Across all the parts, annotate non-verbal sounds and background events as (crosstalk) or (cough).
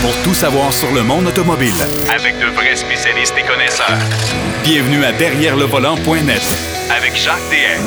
pour tout savoir sur le monde automobile. Avec de vrais spécialistes et connaisseurs. Bienvenue à Derrière le volant.net Avec Jacques DM.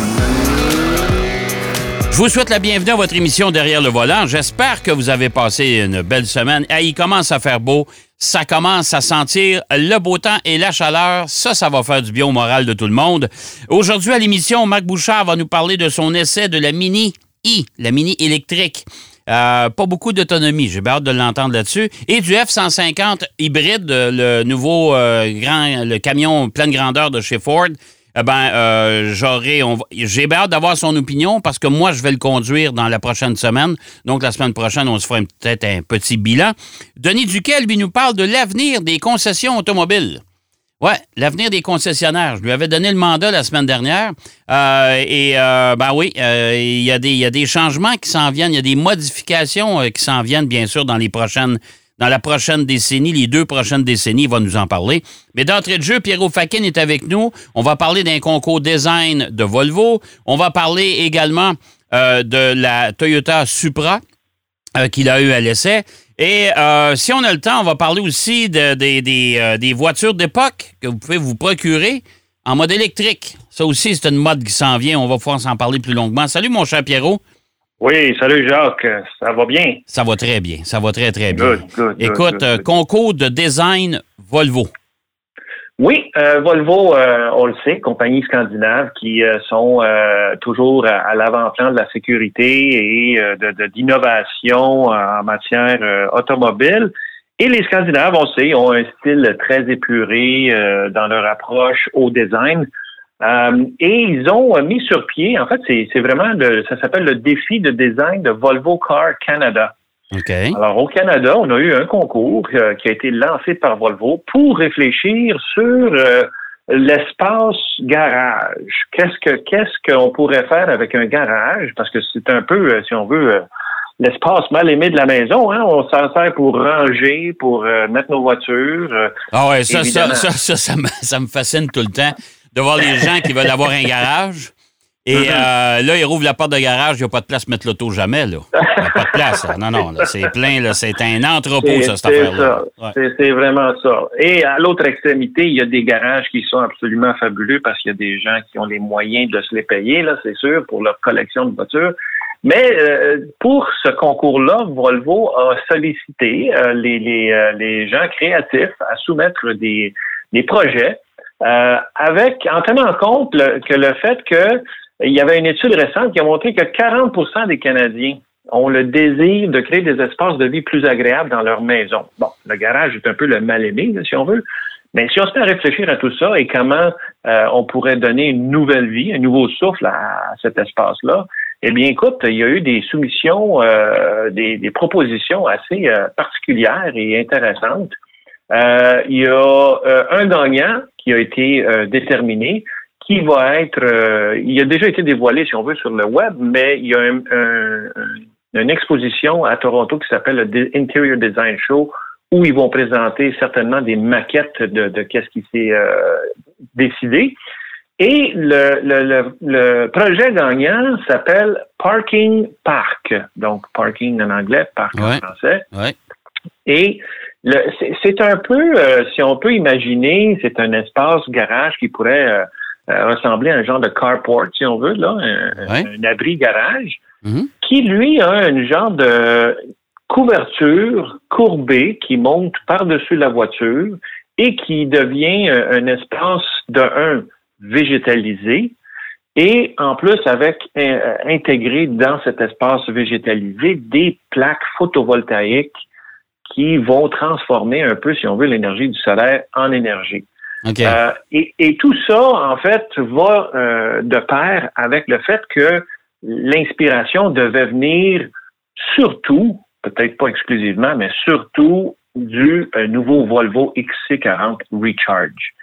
Je vous souhaite la bienvenue à votre émission Derrière le volant. J'espère que vous avez passé une belle semaine. Ah, il commence à faire beau. Ça commence à sentir le beau temps et la chaleur. Ça, ça va faire du bien au moral de tout le monde. Aujourd'hui, à l'émission, Marc Bouchard va nous parler de son essai de la Mini I, la Mini électrique. Euh, pas beaucoup d'autonomie, j'ai hâte de l'entendre là-dessus. Et du F-150 hybride, le nouveau euh, grand, le camion pleine grandeur de chez Ford. Eh ben, euh, j'ai hâte d'avoir son opinion parce que moi, je vais le conduire dans la prochaine semaine. Donc, la semaine prochaine, on se fera peut-être un petit bilan. Denis Duquel, lui, nous parle de l'avenir des concessions automobiles. Oui, l'avenir des concessionnaires. Je lui avais donné le mandat la semaine dernière. Euh, et euh, ben oui, euh, il, y a des, changements qui s'en viennent, il y a des modifications qui s'en viennent, bien sûr, dans les prochaines. Dans la prochaine décennie, les deux prochaines décennies, il va nous en parler. Mais d'entrée de jeu, Pierrot Fakin est avec nous. On va parler d'un concours design de Volvo. On va parler également de la Toyota Supra qu'il a eu à l'essai. Et euh, si on a le temps, on va parler aussi de, euh, des voitures d'époque que vous pouvez vous procurer en mode électrique. Ça aussi, c'est une mode qui s'en vient. On va pouvoir s'en parler plus longuement. Salut, mon cher Pierrot. Oui, salut Jacques. Ça va bien? Ça va très bien. Ça va très, très bien. Écoute, euh, concours de design Volvo. Oui, euh, Volvo, euh, on le sait, compagnie scandinave qui euh, sont toujours à, l'avant-plan de la sécurité et de d'innovation en matière automobile. Et les Scandinaves, on le sait, ont un style très épuré dans leur approche au design. et ils ont mis sur pied, en fait, c'est vraiment, le, ça s'appelle le défi de design de Volvo Car Canada. Alors, au Canada, on a eu un concours euh, qui a été lancé par Volvo pour réfléchir sur euh, l'espace garage. Qu'est-ce que qu'est-ce qu'on pourrait faire avec un garage? Parce que c'est un peu, euh, si on veut, l'espace mal aimé de la maison. Hein? On s'en sert pour ranger, pour mettre nos voitures. ah ouais, ça, ça, ça, ça, ça, me, ça me fascine tout le temps de voir les gens qui veulent avoir un garage. Et mm-hmm. euh, là, il rouvre la porte de garage, il n'y a pas de place pour mettre l'auto jamais. Là. Il n'y a pas de place. Non, non, c'est plein. C'est un entrepôt, ça, cette affaire-là. C'est vraiment ça. Et à l'autre extrémité, il y a des garages qui sont absolument fabuleux parce qu'il y a des gens qui ont les moyens de se les payer, là, c'est sûr, pour leur collection de voitures. Mais euh, pour ce concours-là, Volvo a sollicité euh, les, les, les, gens créatifs à soumettre des, des projets avec en tenant compte que le fait que il y avait une étude récente qui a montré que 40% des Canadiens ont le désir de créer des espaces de vie plus agréables dans leur maison. Bon, le garage est un peu le mal-aimé, si on veut. Mais si on se met à réfléchir à tout ça et comment euh, on pourrait donner une nouvelle vie, un nouveau souffle à, cet espace-là, eh bien, écoute, il y a eu des soumissions, euh, des, propositions assez euh, particulières et intéressantes. il y a un gagnant qui a été déterminé qui va être, euh, il a déjà été dévoilé, si on veut, sur le web, mais il y a une exposition à Toronto qui s'appelle le Interior Design Show, où ils vont présenter certainement des maquettes de, de qu'est-ce qui s'est euh, décidé. Et le, le, le, projet gagnant s'appelle Parking Park, donc parking en anglais, park en français. Ouais. Et c'est un peu, euh, si on peut imaginer, c'est un espace garage qui pourrait euh, ressembler à un genre de carport, si on veut, là, un, abri garage, mhm. qui lui a un genre de couverture courbée qui monte par-dessus la voiture et qui devient euh, un espace de un végétalisé et en plus avec euh, intégré dans cet espace végétalisé des plaques photovoltaïques qui vont transformer un peu, si on veut, l'énergie du solaire en énergie. Euh, et, tout ça, en fait, va euh, de pair avec le fait que l'inspiration devait venir surtout, peut-être pas exclusivement, mais surtout du euh, nouveau Volvo XC40 Recharge.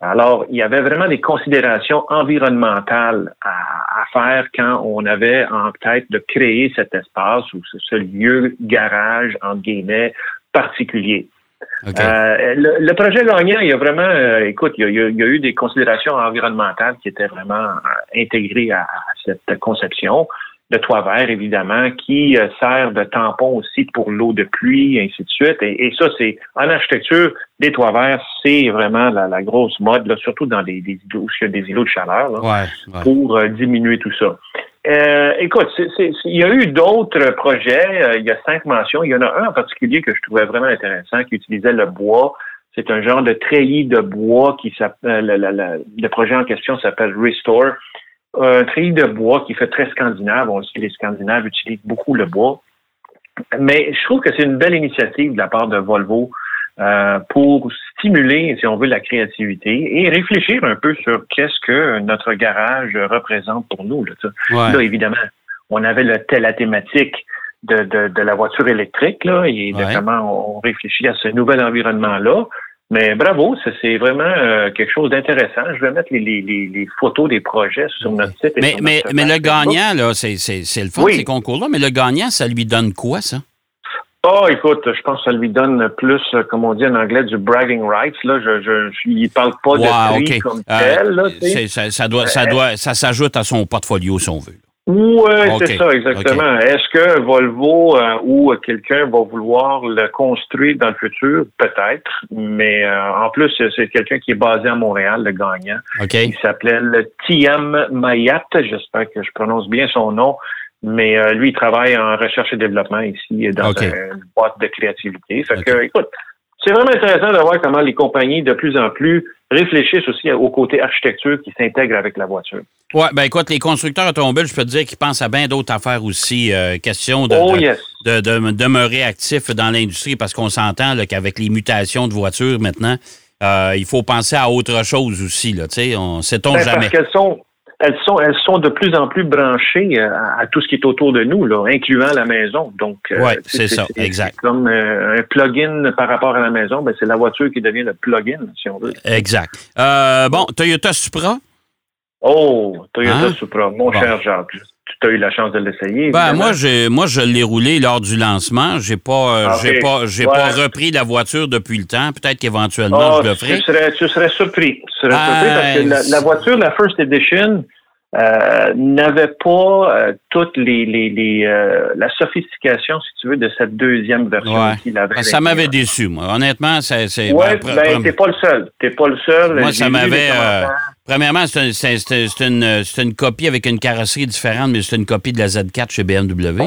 Alors, il y avait vraiment des considérations environnementales à, faire quand on avait en tête de créer cet espace ou ce, lieu garage, en guillemets, particulier. Euh, le, projet gagnant, il y a vraiment, euh, écoute, il y a, eu des considérations environnementales qui étaient vraiment euh, intégrées à, cette conception. de toit vert, évidemment, qui euh, sert de tampon aussi pour l'eau de pluie, et ainsi de suite. Et, ça, c'est en architecture, des toits verts, c'est vraiment la, grosse mode, là, surtout dans des, des îlots, il y a des îlots de chaleur, pour diminuer tout ça. Euh, écoute, il y a eu d'autres projets. il y a cinq mentions. Il y en a un en particulier que je trouvais vraiment intéressant, qui utilisait le bois. C'est un genre de treillis de bois qui s'appelle. le projet en question s'appelle Restore un treillis de bois qui fait très scandinave. On sait que les Scandinaves utilisent beaucoup le bois. Mais je trouve que c'est une belle initiative de la part de Volvo euh, pour stimuler, si on veut, la créativité et réfléchir un peu sur qu'est-ce que notre garage représente pour nous. Là, évidemment, on avait le, la thématique de, de, la voiture électrique là, et de comment on réfléchit à ce nouvel environnement-là. Mais bravo, c'est vraiment euh, quelque chose d'intéressant. Je vais mettre les, photos des projets sur notre site. mais, mais, mais le gagnant, là, c'est le fun, ces concours-là, mais le gagnant, ça lui donne quoi, ça? Oh, écoute, je pense que ça lui donne plus, euh, comme on dit en anglais, du bragging rights. Là, je, je, parle pas de prix comme euh, tel. Là, ça, ça, doit, ça doit, ça s'ajoute à son portfolio, si on veut. Oui, c'est ça, exactement. Est-ce que Volvo euh, ou quelqu'un va vouloir le construire dans le futur? Peut-être, mais euh, en plus, c'est quelqu'un qui est basé à Montréal, le gagnant. Il s'appelait TM Mayat, j'espère que je prononce bien son nom, mais euh, lui, il travaille en recherche et développement ici dans une boîte de créativité. Fait que, écoute, c'est vraiment intéressant de voir comment les compagnies de plus en plus réfléchissent aussi au côté architecture qui s'intègre avec la voiture. Oui, ben écoute, les constructeurs automobiles, je peux te dire qu'ils pensent à bien d'autres affaires aussi. Euh, question de, oh, de, de, demeurer actif dans l'industrie parce qu'on s'entend qu'avec les mutations de voitures maintenant, euh, il faut penser à autre chose aussi. Là, on sait-on ben, jamais. Parce qu'elles sont, elles sont, elles sont de plus en plus branchées euh, à, tout ce qui est autour de nous, là, incluant la maison. Donc, euh, oui, c'est ça, exact. Comme euh, un plugin par rapport à la maison, ben, c'est la voiture qui devient le plugin, si on veut. Exact. bon, Toyota Supra? Oh, Toyota hein? Supra, mon cher Jacques. Tu as eu la chance de l'essayer. Ben, moi, j'ai, moi, je l'ai roulé lors du lancement. J'ai pas, j'ai pas, j'ai pas repris la voiture depuis le temps. Peut-être qu'éventuellement, oh, je le ferai. Tu serais, tu serais surpris. Tu serais surpris parce que la, voiture, la First Edition, euh, n'avait pas euh, toutes les, les, les euh, la sophistication, si tu veux, de cette deuxième version qu'il avait. Ben, ça m'avait déçu, moi. Honnêtement, c'est. Ouais, ben, ben t'es pas le seul. T'es pas le seul. Moi, ça m'avait. premièrement, c'est une, une, copie avec une carrosserie différente, mais c'est une copie de la Z4 chez BMW.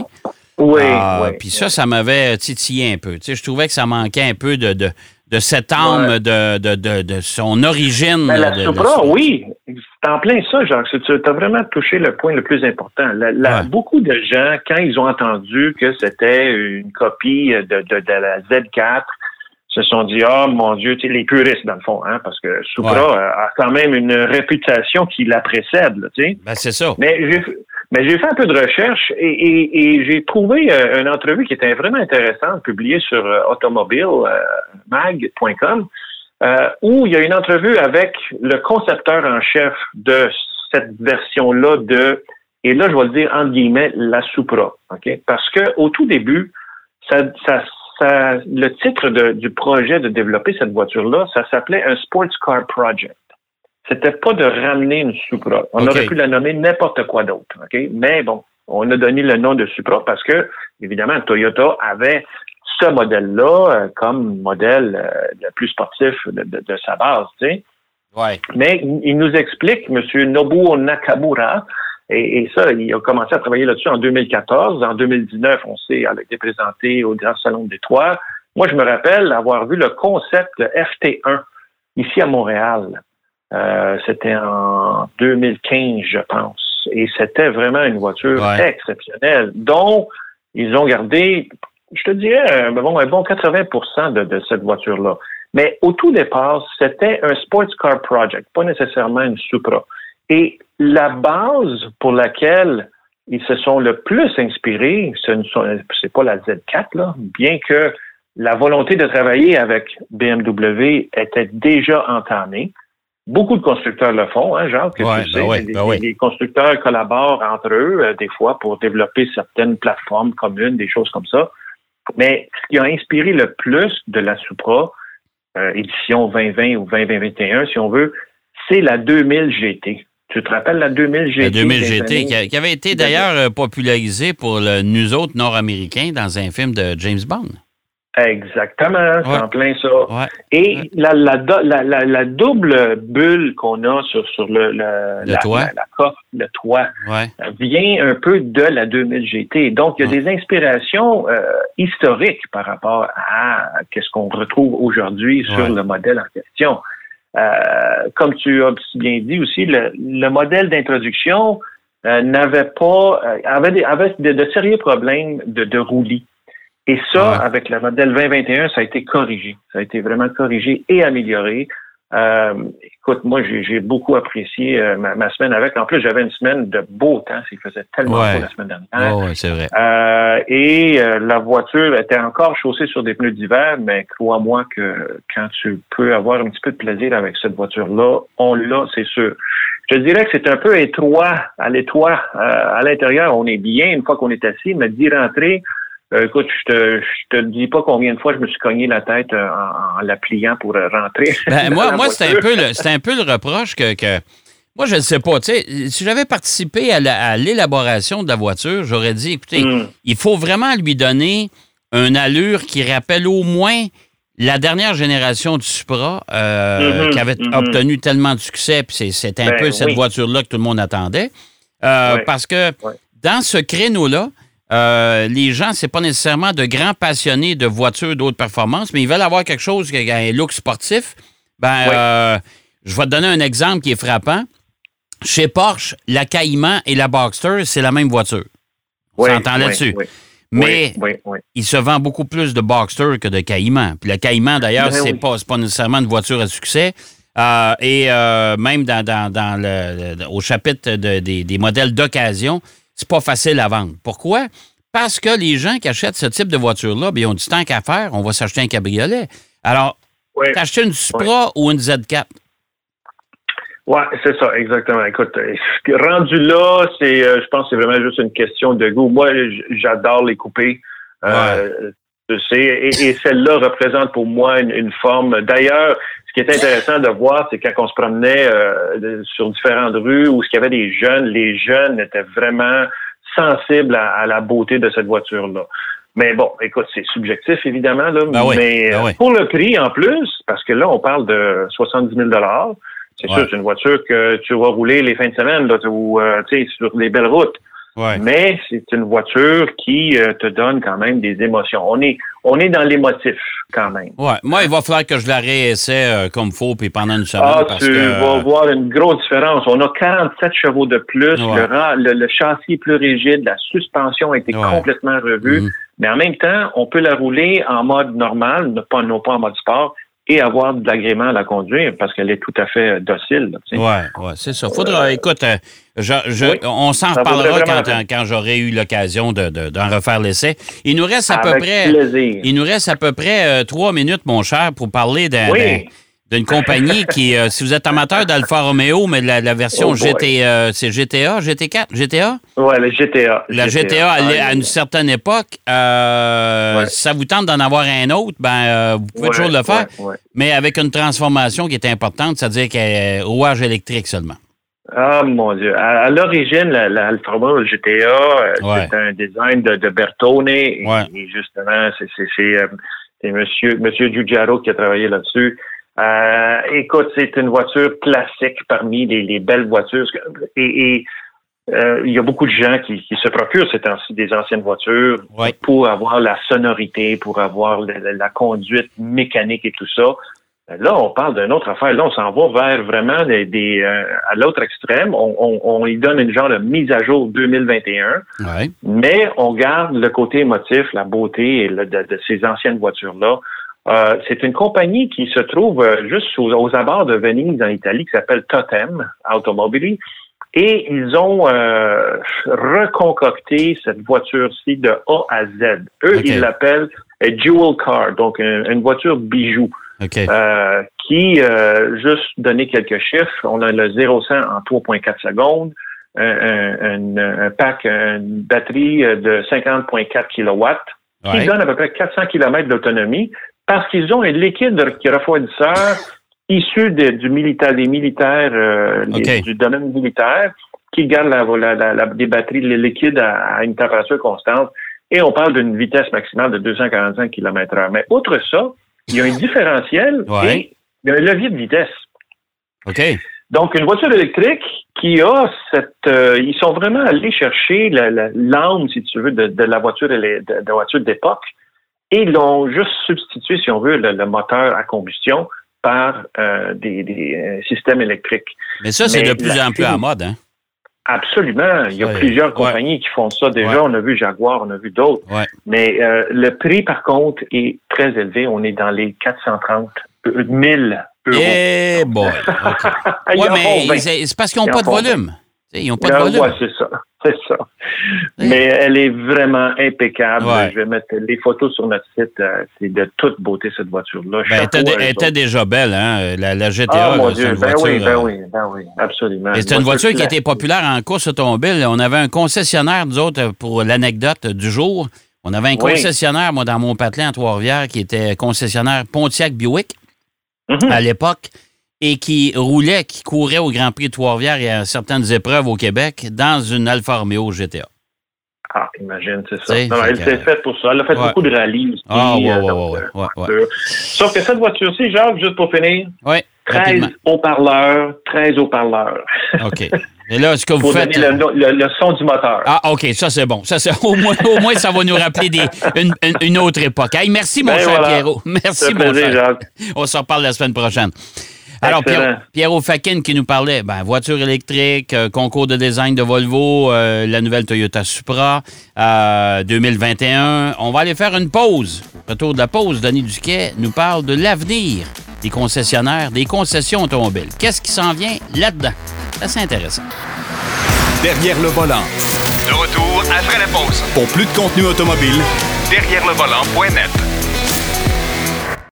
Oui. Ah, puis ça, ça m'avait titillé un peu. Tu sais, je trouvais que ça manquait un peu de, de, de cette âme, de, de, de, de, son origine. Ben, la Supra, oui. C'est en plein ça, Jacques. Tu as vraiment touché le point le plus important. Beaucoup de gens, quand ils ont entendu que c'était une copie de, la Z4, se sont dit, ah, oh, mon Dieu, tu les puristes, dans le fond, hein, parce que Supra a quand même une réputation qui la précède, tu sais. Ben, c'est ça. Mais mais j'ai fait un peu de recherche et, j'ai trouvé euh, une entrevue qui était vraiment intéressante, publiée sur euh, automobilemag.com, euh, où il y a une entrevue avec le concepteur en chef de cette version-là de, et là je vais le dire entre guillemets, la Supra. ok? Parce que au tout début, ça, ça, ça, le titre du projet de développer cette voiture-là, ça s'appelait un Sports Car Project c'était pas de ramener une Supra. On aurait pu la nommer n'importe quoi d'autre. OK? Mais bon, on a donné le nom de Supra parce que, évidemment, Toyota avait ce modèle-là euh, comme modèle euh, le plus sportif de, sa base, tu sais. Ouais. Mais il nous explique, M. Nobuo Nakamura, et, ça, il a commencé à travailler là-dessus en 2014. En 2019, on sait, elle a été présentée au Grand Salon des Trois. Moi, je me rappelle avoir vu le concept FT1 ici à Montréal. Euh, c'était en 2015, je pense. Et c'était vraiment une voiture exceptionnelle, dont ils ont gardé, je te dirais, bon, un bon 80 de, de cette voiture-là. Mais au tout départ, c'était un sports car project, pas nécessairement une Supra. Et la base pour laquelle ils se sont le plus inspirés, ce n'est pas la Z4, là, bien que la volonté de travailler avec BMW était déjà entamée. Beaucoup de constructeurs le font, hein, Jacques. Ouais, tu ben sais, ben les, constructeurs collaborent entre eux, euh, des fois, pour développer certaines plateformes communes, des choses comme ça. Mais ce qui a inspiré le plus de la Supra, euh, édition 2020 ou 2021, si on veut, c'est la 2000 GT. Tu te rappelles la 2000 GT? La 2000 GT, qui, avait été d'ailleurs euh, popularisée pour le, nous autres Nord-Américains dans un film de James Bond? Exactement, c'est en plein ça. Et La, la, la, la, double bulle qu'on a sur, sur le, le, le toit, coffre, le toit vient un peu de la 2000 GT. Donc, il y a des inspirations euh, historiques par rapport à ce qu'on retrouve aujourd'hui sur le modèle en question. Euh, comme tu as bien dit aussi, le, le modèle d'introduction euh, n'avait pas avait, des, avait de, sérieux problèmes de, de roulis. Et ça, avec le modèle 2021, ça a été corrigé. Ça a été vraiment corrigé et amélioré. Euh, écoute, moi, j'ai beaucoup apprécié euh, ma, semaine avec. En plus, j'avais une semaine de beau temps. Il faisait tellement beau la semaine dernière. ouais, c'est vrai. Euh, et la voiture était encore chaussée sur des pneus d'hiver, mais crois-moi que quand tu peux avoir un petit peu de plaisir avec cette voiture-là, on l'a, c'est sûr. Je dirais que c'est un peu étroit à l'étroit. à l'intérieur, on est bien une fois qu'on est assis, mais d'y rentrer, euh, écoute, je te, je te dis pas combien de fois je me suis cogné la tête euh, en, la pliant pour euh, rentrer. (laughs) Ben, moi, moi c'était un peu le, un peu le reproche que, que moi, je ne sais pas. Si j'avais participé à l'élaboration de la voiture, j'aurais dit, écoutez, hmm. il faut vraiment lui donner une allure qui rappelle au moins la dernière génération du Supra mm-hmm, qui avait mm-hmm. obtenu tellement de succès, puis c'est un ben peu cette voiture-là que tout le monde attendait. Parce que dans ce créneau-là, euh, les gens, c'est pas nécessairement de grands passionnés de voitures d'autres performances, mais ils veulent avoir quelque chose qui a un look sportif. Ben, euh, je vais te donner un exemple qui est frappant. Chez Porsche, la Cayman et la Boxster, c'est la même voiture. On s'entend là-dessus. Mais il se vend beaucoup plus de Boxster que de Cayman. Puis la Cayman, d'ailleurs, ben c'est pas, pas nécessairement une voiture à succès. Euh, et même dans, le, au chapitre des modèles d'occasion, c'est pas facile à vendre. Pourquoi? Parce que les gens qui achètent ce type de voiture-là, bien, ils ont du temps qu'à faire, on va s'acheter un cabriolet. Alors, t'achètes une Supra ou une Z4? Oui, c'est ça, exactement. Écoute, rendu là, c'est, euh, je pense que c'est vraiment juste une question de goût. Moi, j'adore les coupés. Euh, et, celle-là représente pour moi une forme. D'ailleurs, ce qui est intéressant de voir, c'est quand on se promenait euh, sur différentes rues où il y avait des jeunes, les jeunes étaient vraiment sensibles à, la beauté de cette voiture-là. Mais bon, écoute, c'est subjectif, évidemment, là, ben mais ben pour le prix en plus, parce que là, on parle de 70 000 c'est sûr, c'est une voiture que tu vas rouler les fins de semaine là, ou, euh, sur des belles routes. Mais c'est une voiture qui euh, te donne quand même des émotions. On est, on est dans l'émotif quand même. Ouais. Moi, il va falloir que je la réessaie euh, comme faut puis pendant une semaine. Ah, tu vas voir une grosse différence. On a 47 chevaux de plus. Le, châssis est plus rigide. La suspension a été complètement revue. Mhm. Mais en même temps, on peut la rouler en mode normal, ne pas, non pas en mode sport et avoir de l'agrément à la conduire parce qu'elle est tout à fait euh, docile. Oui, ouais, c'est ça. Faudra, euh, écoute, euh, je, on s'en reparlera quand, quand j'aurai eu l'occasion d'en de, refaire l'essai. Il nous reste à peu près, il nous reste à peu près trois minutes, mon cher, pour parler d'un d'une compagnie qui, euh, si vous êtes amateur d'Alfa Romeo, mais la, la version oh GT, c'est GTA, GT4, GTA? Oui, le GTA. La GTA, à, une certaine époque, euh, ça vous tente d'en avoir un autre, ben, euh, vous pouvez toujours le faire, mais avec une transformation qui est importante, c'est-à-dire qu'elle est rouage électrique seulement. Ah, mon Dieu. À, l'origine, l'Alfa Romeo, GTA, c'est un design de, de Bertone, et, justement, c'est monsieur, monsieur Giugiaro qui a travaillé là-dessus. Euh, écoute, c'est une voiture classique parmi les, belles voitures. Et, euh, il y a beaucoup de gens qui, se procurent ces temps-ci des anciennes voitures pour avoir la sonorité, pour avoir la, conduite mécanique et tout ça. Là, on parle d'une autre affaire. Là, on s'en va vers vraiment des, euh, à l'autre extrême. On, on, on, y donne une genre de mise à jour 2021, mais on garde le côté émotif, la beauté de, de ces anciennes voitures-là. Euh, c'est une compagnie qui se trouve euh, juste aux, abords de Venise en Italie qui s'appelle Totem Automobili. Et ils ont euh, reconcocté cette voiture-ci de A à Z. Eux, ils l'appellent Jewel Car, donc une, voiture bijou. Qui, juste donner quelques chiffres, on a le 0-100 en 3.4 secondes, un, un, pack, une batterie de 50.4 kW, qui donne à peu près 400 km d'autonomie, parce qu'ils ont un liquide qui refroidisseur issus de- du militaire, des militaires, euh, les- du domaine militaire, qui gardent la, la- la- la- des batteries les liquides à, à une température constante. Et on parle d'une vitesse maximale de 245 km h Mais outre ça, il y a un différentiel Ouais. et il y a un levier de vitesse. OK. Donc, une voiture électrique qui a cette... euh, ils sont vraiment allés chercher l'âme, si tu veux, de, de la voiture de, la voiture d'époque et ils l'ont juste substitué, si on veut, le, le moteur à combustion par euh, des, des, euh, systèmes électriques. Mais ça, c'est de plus en plus à mode, hein? Absolument. Il y a plusieurs Ouais. compagnies qui font ça déjà. Ouais. On a vu Jaguar, on a vu d'autres. Ouais. Mais euh, le prix, par contre, est très élevé. On est dans les 430 000 euros. Eh boy. OK. (laughs) Ils Ouais, en font mais 20. c'est parce qu'ils n'ont pas de volume. Sais, Ils n'ont pas de Ah, volume. c'est ça. C'est ça. Mais elle est vraiment impeccable. Ouais. Je vais mettre les photos sur notre site. Euh, C'est de toute beauté, cette voiture-là. Ben, elle était, elle déjà belle, hein? La, la GTA, Ah, mon là, c'est Dieu. Ben voiture. oui, ben euh, oui, ben oui. Absolument. C'était une voiture qui était populaire en course automobile. On avait un concessionnaire, nous autres, pour l'anecdote du jour. On avait un Oui. concessionnaire, moi, dans mon patelin à Trois-Rivières, qui était concessionnaire Pontiac Buick Mhm. à l'époque et qui roulait, qui courait au Grand Prix de Trois-Rivières et à certaines épreuves au Québec dans une Alfa Romeo GTA. Ah, imagine, c'est ça. Non, elle s'est faite pour ça. Elle a fait Ouais. beaucoup de rallyes aussi. Ah, ouais, euh, ouais, euh, ouais, voiture. Sauf que cette voiture-ci, Jacques, juste pour finir, Oui, 13 rapidement. haut-parleurs, 13 haut-parleurs. OK. Et là, ce que (laughs) vous faites... donner le, le- le son du moteur. Ah, OK, ça c'est bon. Ça, c'est, (laughs) au, moins, au moins, ça va nous rappeler des, une, une- une autre époque. Hey, merci, mon Ben cher voilà. Pierrot. (laughs) Merci, mon plaisir, cher. Jacques. On se reparle la semaine prochaine. Alors, Pierrot Fakin qui nous parlait, ben, voiture électrique, euh, concours de design de Volvo, euh, la nouvelle Toyota Supra euh, 2021. On va aller faire une pause. Retour de la pause, Denis Duquet nous parle de l'avenir des concessionnaires, des concessions automobiles. Qu'est-ce qui s'en vient là-dedans? C'est assez intéressant. Derrière le volant. De retour après la pause. Pour plus de contenu automobile, Derrière le volant.net.